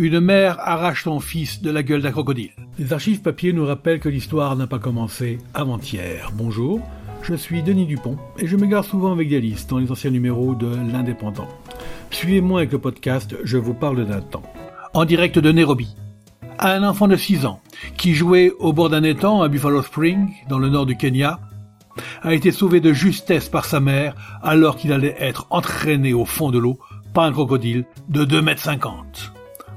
Une mère arrache son fils de la gueule d'un crocodile. Les archives papier nous rappellent que l'histoire n'a pas commencé avant-hier. Bonjour, je suis Denis Dupont et je m'égare souvent avec des listes dans les anciens numéros de l'Indépendant. Suivez-moi avec le podcast Je vous parle d'un temps. En direct de Nairobi. Un enfant de 6 ans qui jouait au bord d'un étang à Buffalo Spring, dans le nord du Kenya, a été sauvé de justesse par sa mère alors qu'il allait être entraîné au fond de l'eau par un crocodile de 2 mètres 50.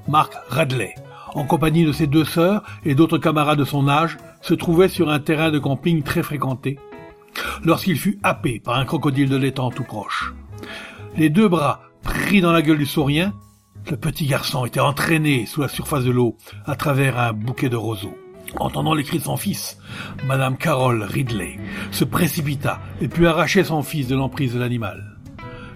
Mark Radley, en compagnie de ses deux sœurs et d'autres camarades de son âge, se trouvait sur un terrain de camping très fréquenté lorsqu'il fut happé par un crocodile de l'étang tout proche. Les deux bras pris dans la gueule du saurien, le petit garçon était entraîné sous la surface de l'eau à travers un bouquet de roseaux. Entendant les cris de son fils, Madame Carol Ridley se précipita et put arracher son fils de l'emprise de l'animal.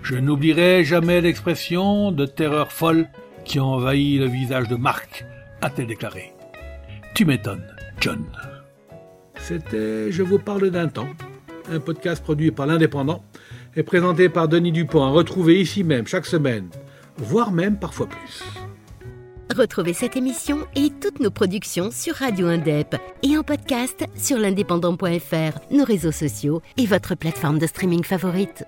Je n'oublierai jamais l'expression de terreur folle qui a envahi le visage de Marc, a-t-elle déclaré. Tu m'étonnes, John. C'était Je vous parle d'un temps, un podcast produit par l'Indépendant et présenté par Denis Dupont, à retrouver ici même chaque semaine, voire même parfois plus. Retrouvez cette émission et toutes nos productions sur Radio Indep et en podcast sur l'indépendant.fr, nos réseaux sociaux et votre plateforme de streaming favorite.